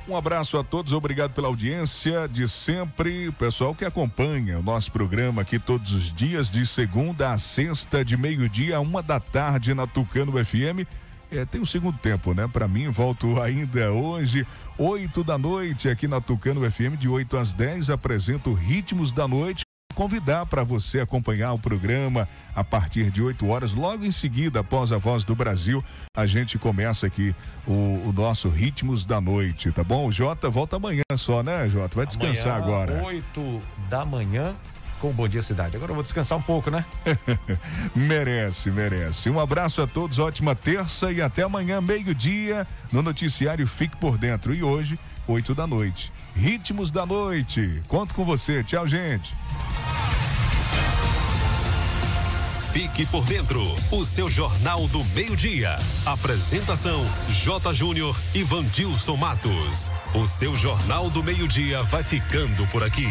Um abraço a todos, obrigado pela audiência de sempre. Pessoal que acompanha o nosso programa aqui todos os dias, de segunda a sexta, de meio-dia a uma da tarde na Tucano FM. É, tem um segundo tempo, né? Para mim, volto ainda hoje, oito da noite, aqui na Tucano FM, de 8 às 10, apresento Ritmos da Noite convidar para você acompanhar o programa a partir de 8 horas. Logo em seguida, após a Voz do Brasil, a gente começa aqui o, o nosso Ritmos da Noite, tá bom? O Jota volta amanhã só, né, Jota? Vai descansar amanhã, agora. 8 da manhã com o Bom Dia Cidade. Agora eu vou descansar um pouco, né? (laughs) merece, merece. Um abraço a todos, ótima terça e até amanhã, meio-dia, no noticiário Fique por Dentro. E hoje, 8 da noite. Ritmos da Noite. Conto com você. Tchau, gente. Fique por dentro, o seu Jornal do Meio-Dia. Apresentação: J. Júnior e Vandilson Matos. O seu Jornal do Meio-Dia vai ficando por aqui.